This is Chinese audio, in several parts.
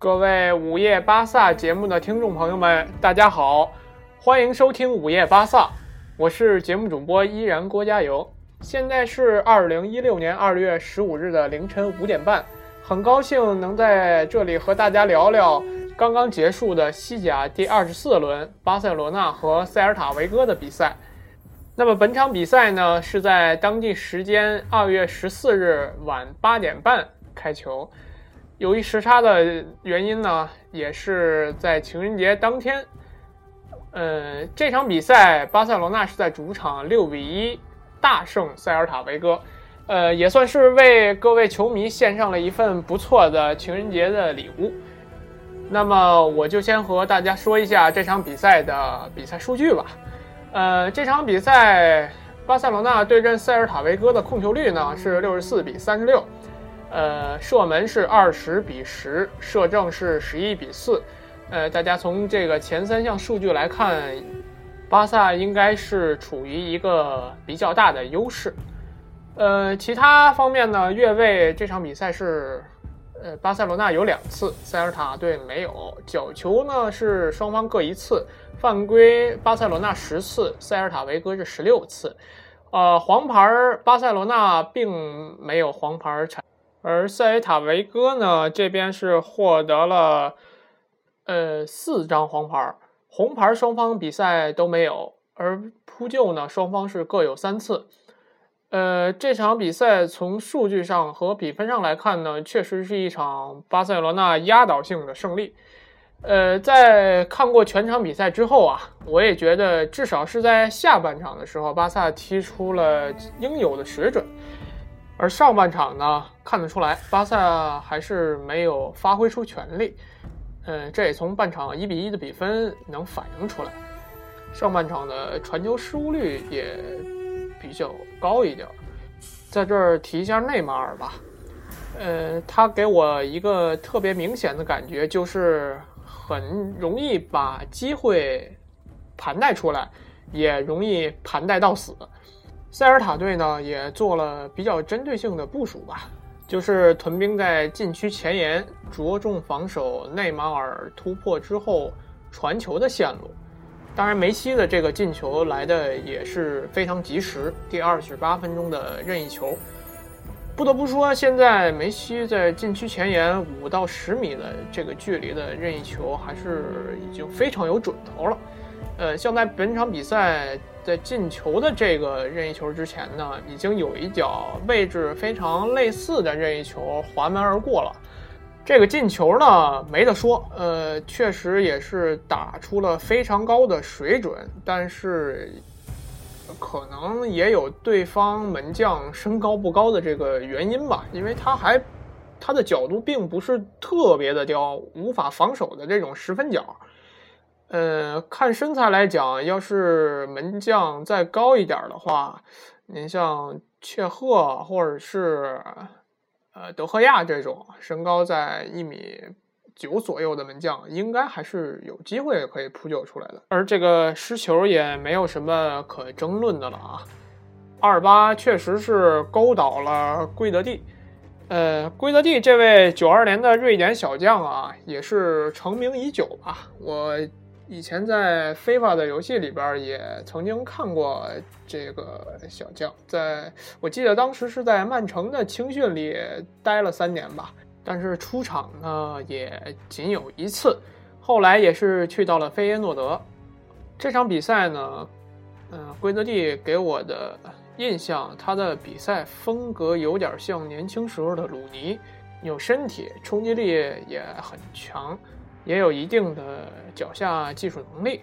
各位午夜巴萨节目的听众朋友们，大家好，欢迎收听午夜巴萨，我是节目主播依然郭加油。现在是二零一六年二月十五日的凌晨五点半，很高兴能在这里和大家聊聊刚刚结束的西甲第二十四轮巴塞罗那和塞尔塔维戈的比赛。那么本场比赛呢，是在当地时间二月十四日晚八点半开球。由于时差的原因呢，也是在情人节当天。呃，这场比赛巴塞罗那是在主场六比一大胜塞尔塔维戈，呃，也算是为各位球迷献上了一份不错的情人节的礼物。那么我就先和大家说一下这场比赛的比赛数据吧。呃，这场比赛巴塞罗那对阵塞尔塔维戈的控球率呢是六十四比三十六。呃，射门是二十比十，射正是十一比四。呃，大家从这个前三项数据来看，巴萨应该是处于一个比较大的优势。呃，其他方面呢，越位这场比赛是，呃，巴塞罗那有两次，塞尔塔队没有。角球呢是双方各一次，犯规巴塞罗那十次，塞尔塔维戈是十六次。呃，黄牌巴塞罗那并没有黄牌产。而塞尔塔维戈呢，这边是获得了呃四张黄牌，红牌双方比赛都没有，而扑救呢，双方是各有三次。呃，这场比赛从数据上和比分上来看呢，确实是一场巴塞罗那压倒性的胜利。呃，在看过全场比赛之后啊，我也觉得至少是在下半场的时候，巴萨踢出了应有的水准。而上半场呢，看得出来，巴萨还是没有发挥出全力。嗯，这也从半场一比一的比分能反映出来。上半场的传球失误率也比较高一点。在这儿提一下内马尔吧，呃，他给我一个特别明显的感觉，就是很容易把机会盘带出来，也容易盘带到死。塞尔塔队呢也做了比较针对性的部署吧，就是屯兵在禁区前沿，着重防守内马尔突破之后传球的线路。当然，梅西的这个进球来的也是非常及时，第二十八分钟的任意球。不得不说，现在梅西在禁区前沿五到十米的这个距离的任意球还是已经非常有准头了。呃，像在本场比赛。在进球的这个任意球之前呢，已经有一脚位置非常类似的任意球滑门而过了。这个进球呢没得说，呃，确实也是打出了非常高的水准，但是可能也有对方门将身高不高的这个原因吧，因为他还他的角度并不是特别的刁，无法防守的这种十分角。呃，看身材来讲，要是门将再高一点的话，您像切赫或者是呃德赫亚这种身高在一米九左右的门将，应该还是有机会可以扑救出来的。而这个失球也没有什么可争论的了啊。二八确实是勾倒了圭德蒂，呃，圭德蒂这位九二年的瑞典小将啊，也是成名已久吧，我。以前在非法的游戏里边也曾经看过这个小将，在我记得当时是在曼城的青训里待了三年吧，但是出场呢也仅有一次，后来也是去到了菲耶诺德。这场比赛呢，嗯，圭德蒂给我的印象，他的比赛风格有点像年轻时候的鲁尼，有身体，冲击力也很强。也有一定的脚下技术能力，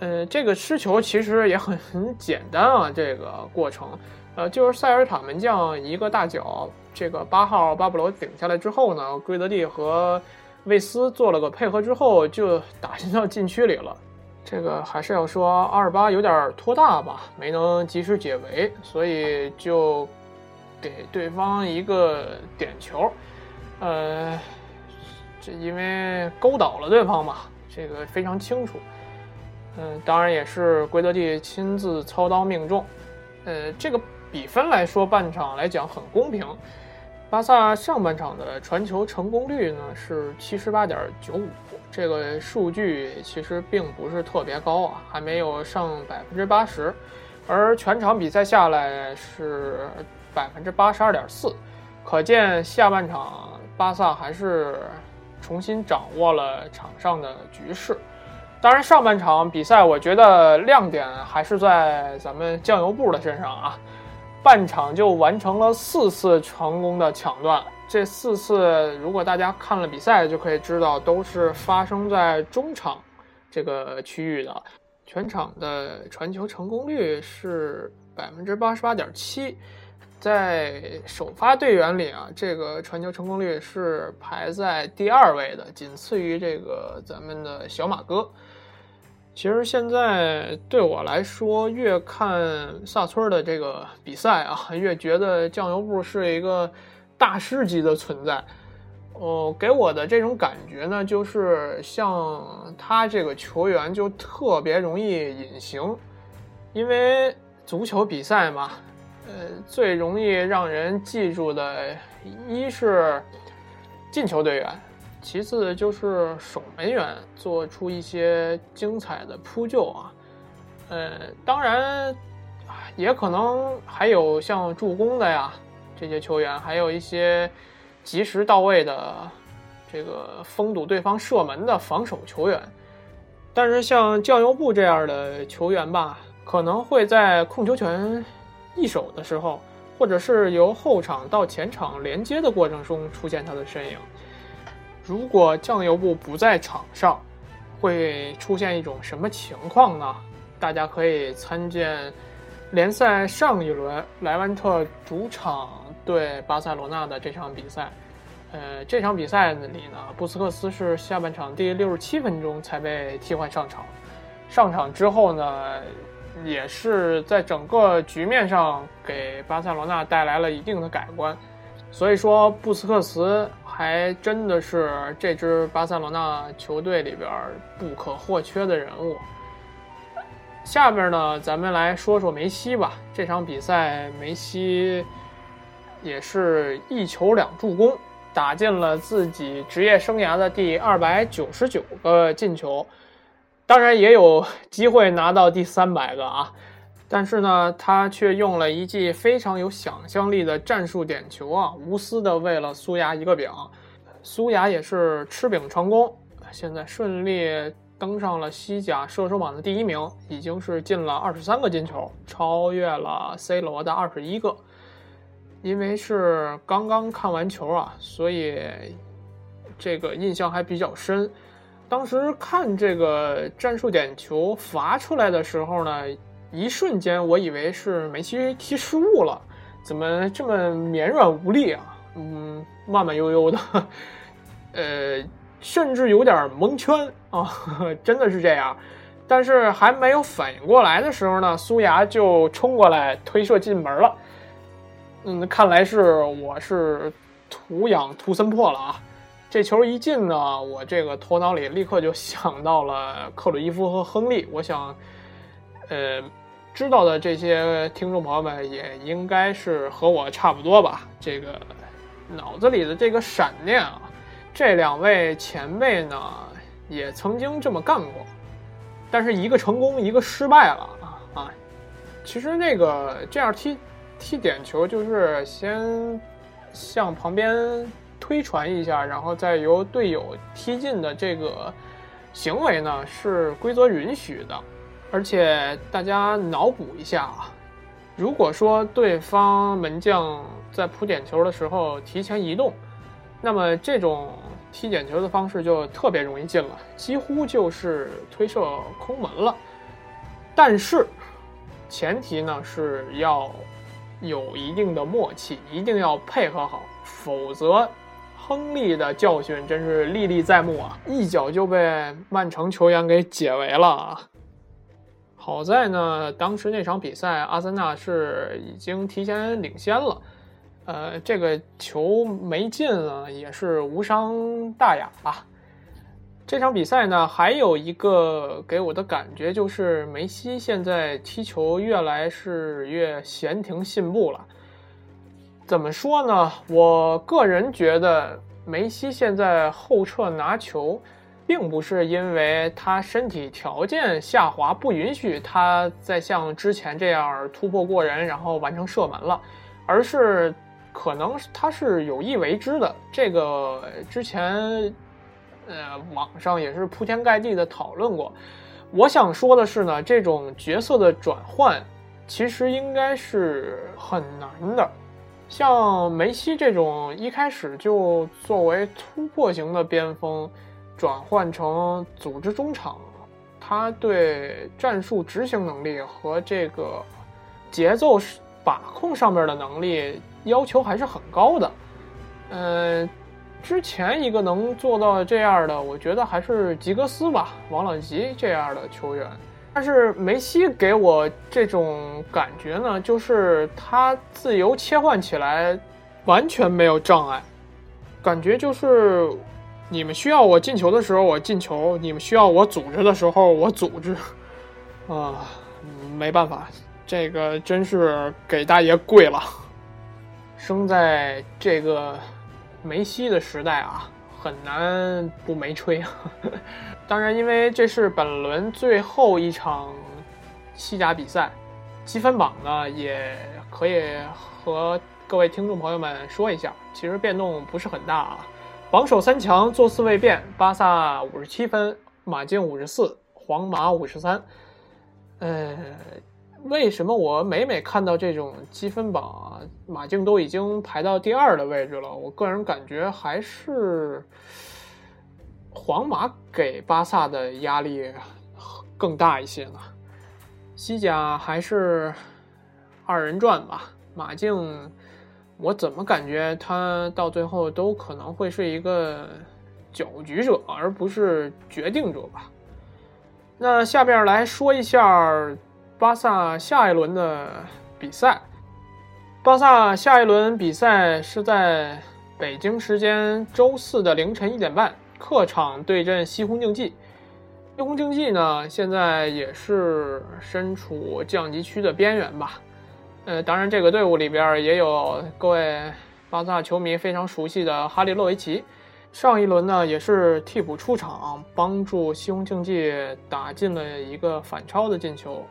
呃，这个失球其实也很很简单啊，这个过程，呃，就是塞尔塔门将一个大脚，这个八号巴布罗顶下来之后呢，圭德蒂和魏斯做了个配合之后，就打进到禁区里了。这个还是要说阿尔巴有点拖大吧，没能及时解围，所以就给对方一个点球，呃。这因为勾倒了对方嘛，这个非常清楚。嗯，当然也是圭德蒂亲自操刀命中。呃，这个比分来说，半场来讲很公平。巴萨上半场的传球成功率呢是七十八点九五，这个数据其实并不是特别高啊，还没有上百分之八十。而全场比赛下来是百分之八十二点四，可见下半场巴萨还是重新掌握了场上的局势。当然，上半场比赛我觉得亮点还是在咱们酱油部的身上啊，半场就完成了四次成功的抢断，这四次如果大家看了比赛就可以知道，都是发生在中场这个区域的。全场的传球成功率是百分之八十八点七，在首发队员里啊，这个传球成功率是排在第二位的，仅次于这个咱们的小马哥。其实现在对我来说，越看萨村的这个比赛啊，越觉得酱油布是一个大师级的存在。哦，给我的这种感觉呢，就是像他这个球员就特别容易隐形，因为足球比赛嘛，呃，最容易让人记住的，一是进球队员，其次就是守门员做出一些精彩的扑救啊，呃，当然也可能还有像助攻的呀这些球员，还有一些。及时到位的这个封堵对方射门的防守球员，但是像酱油布这样的球员吧，可能会在控球权易手的时候，或者是由后场到前场连接的过程中出现他的身影。如果酱油布不在场上，会出现一种什么情况呢？大家可以参见联赛上一轮莱万特主场。对巴塞罗那的这场比赛，呃，这场比赛里呢，布斯克斯是下半场第六十七分钟才被替换上场。上场之后呢，也是在整个局面上给巴塞罗那带来了一定的改观。所以说，布斯克茨还真的是这支巴塞罗那球队里边不可或缺的人物。下面呢，咱们来说说梅西吧。这场比赛，梅西。也是一球两助攻，打进了自己职业生涯的第二百九十九个进球，当然也有机会拿到第三百个啊。但是呢，他却用了一记非常有想象力的战术点球啊，无私的为了苏牙一个饼。苏牙也是吃饼成功，现在顺利登上了西甲射手榜的第一名，已经是进了二十三个进球，超越了 C 罗的二十一个。因为是刚刚看完球啊，所以这个印象还比较深。当时看这个战术点球罚出来的时候呢，一瞬间我以为是梅西踢失误了，怎么这么绵软无力啊？嗯，慢慢悠悠的，呃，甚至有点蒙圈啊，真的是这样。但是还没有反应过来的时候呢，苏牙就冲过来推射进门了。嗯，看来是我是图养图森破了啊！这球一进呢，我这个头脑里立刻就想到了克鲁伊夫和亨利。我想，呃，知道的这些听众朋友们也应该是和我差不多吧？这个脑子里的这个闪念啊，这两位前辈呢也曾经这么干过，但是一个成功，一个失败了啊啊！其实那个这样踢。踢点球就是先向旁边推传一下，然后再由队友踢进的这个行为呢是规则允许的。而且大家脑补一下啊，如果说对方门将在扑点球的时候提前移动，那么这种踢点球的方式就特别容易进了，几乎就是推射空门了。但是前提呢是要。有一定的默契，一定要配合好，否则，亨利的教训真是历历在目啊！一脚就被曼城球员给解围了啊！好在呢，当时那场比赛，阿森纳是已经提前领先了，呃，这个球没进啊，也是无伤大雅吧。这场比赛呢，还有一个给我的感觉就是，梅西现在踢球越来是越闲庭信步了。怎么说呢？我个人觉得梅西现在后撤拿球，并不是因为他身体条件下滑不允许他再像之前这样突破过人，然后完成射门了，而是可能他是有意为之的。这个之前呃网上也是铺天盖地的讨论过。我想说的是呢，这种角色的转换其实应该是很难的。像梅西这种一开始就作为突破型的边锋，转换成组织中场，他对战术执行能力和这个节奏把控上面的能力要求还是很高的。嗯，之前一个能做到这样的，我觉得还是吉格斯吧，王朗吉这样的球员。但是梅西给我这种感觉呢，就是他自由切换起来完全没有障碍，感觉就是你们需要我进球的时候我进球，你们需要我组织的时候我组织，啊，没办法，这个真是给大爷跪了。生在这个梅西的时代啊，很难不没吹。当然，因为这是本轮最后一场西甲比赛，积分榜呢也可以和各位听众朋友们说一下，其实变动不是很大啊。榜首三强坐四未变，巴萨五十七分，马竞五十四，皇马五十三。呃，为什么我每每看到这种积分榜，马竞都已经排到第二的位置了？我个人感觉还是。皇马给巴萨的压力更大一些呢。西甲还是二人转吧。马竞，我怎么感觉他到最后都可能会是一个搅局者，而不是决定者吧？那下边来说一下巴萨下一轮的比赛。巴萨下一轮比赛是在北京时间周四的凌晨一点半。客场对阵西红竞技，西红竞技呢，现在也是身处降级区的边缘吧。呃，当然这个队伍里边也有各位巴萨球迷非常熟悉的哈利洛维奇，上一轮呢也是替补出场，帮助西红竞技打进了一个反超的进球。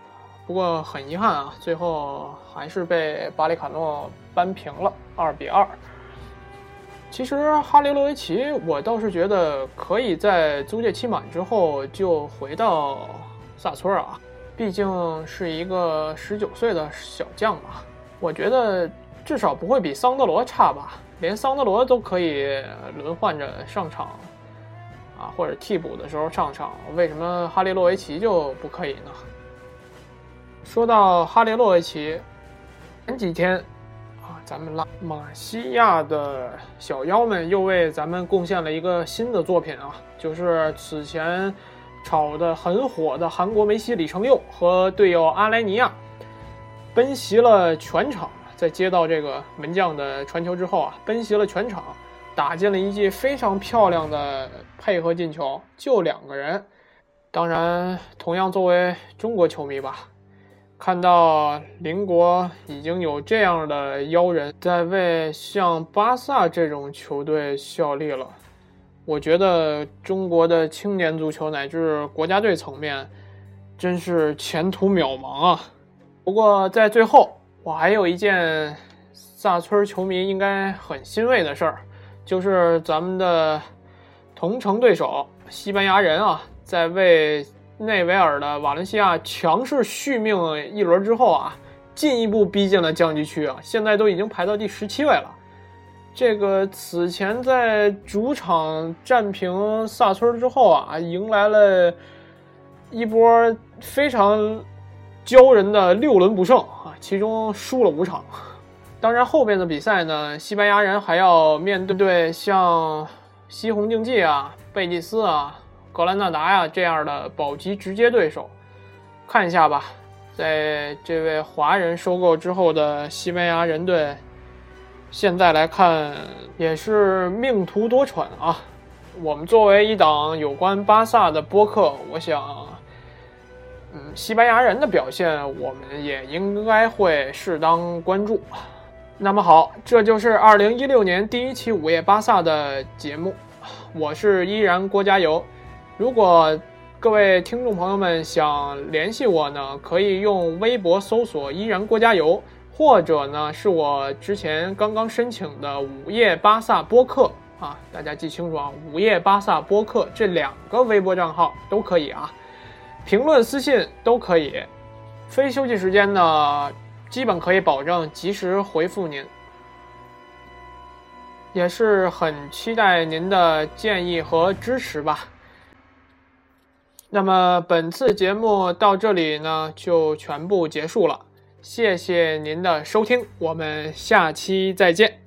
不过很遗憾啊，最后还是被巴里卡诺扳平了，二比二。其实哈利洛维奇，我倒是觉得可以在租借期满之后就回到萨村啊，毕竟是一个十九岁的小将嘛。我觉得至少不会比桑德罗差吧，连桑德罗都可以轮换着上场啊，或者替补的时候上场，为什么哈利洛维奇就不可以呢？说到哈利洛维奇，前几天。咱们拉马西亚的小妖们又为咱们贡献了一个新的作品啊，就是此前炒的很火的韩国梅西李承佑和队友阿莱尼亚奔袭了全场，在接到这个门将的传球之后啊，奔袭了全场，打进了一记非常漂亮的配合进球，就两个人。当然，同样作为中国球迷吧。看到邻国已经有这样的妖人在为像巴萨这种球队效力了，我觉得中国的青年足球乃至国家队层面真是前途渺茫啊！不过在最后，我还有一件萨村球迷应该很欣慰的事儿，就是咱们的同城对手西班牙人啊，在为。内维尔的瓦伦西亚强势续命一轮之后啊，进一步逼近了降级区啊，现在都已经排到第十七位了。这个此前在主场战平萨村之后啊，迎来了一波非常骄人的六轮不胜啊，其中输了五场。当然后边的比赛呢，西班牙人还要面对对像西红竞技啊、贝蒂斯啊。格兰纳达呀，这样的保级直接对手，看一下吧。在这位华人收购之后的西班牙人队，现在来看也是命途多舛啊。我们作为一档有关巴萨的播客，我想，嗯，西班牙人的表现我们也应该会适当关注。那么好，这就是二零一六年第一期午夜巴萨的节目，我是依然郭加油。如果各位听众朋友们想联系我呢，可以用微博搜索“依然郭加油”，或者呢是我之前刚刚申请的午夜巴萨播客啊，大家记清楚啊，午夜巴萨播客这两个微博账号都可以啊，评论私信都可以，非休息时间呢。基本可以保证及时回复您，也是很期待您的建议和支持吧。那么本次节目到这里呢，就全部结束了，谢谢您的收听，我们下期再见。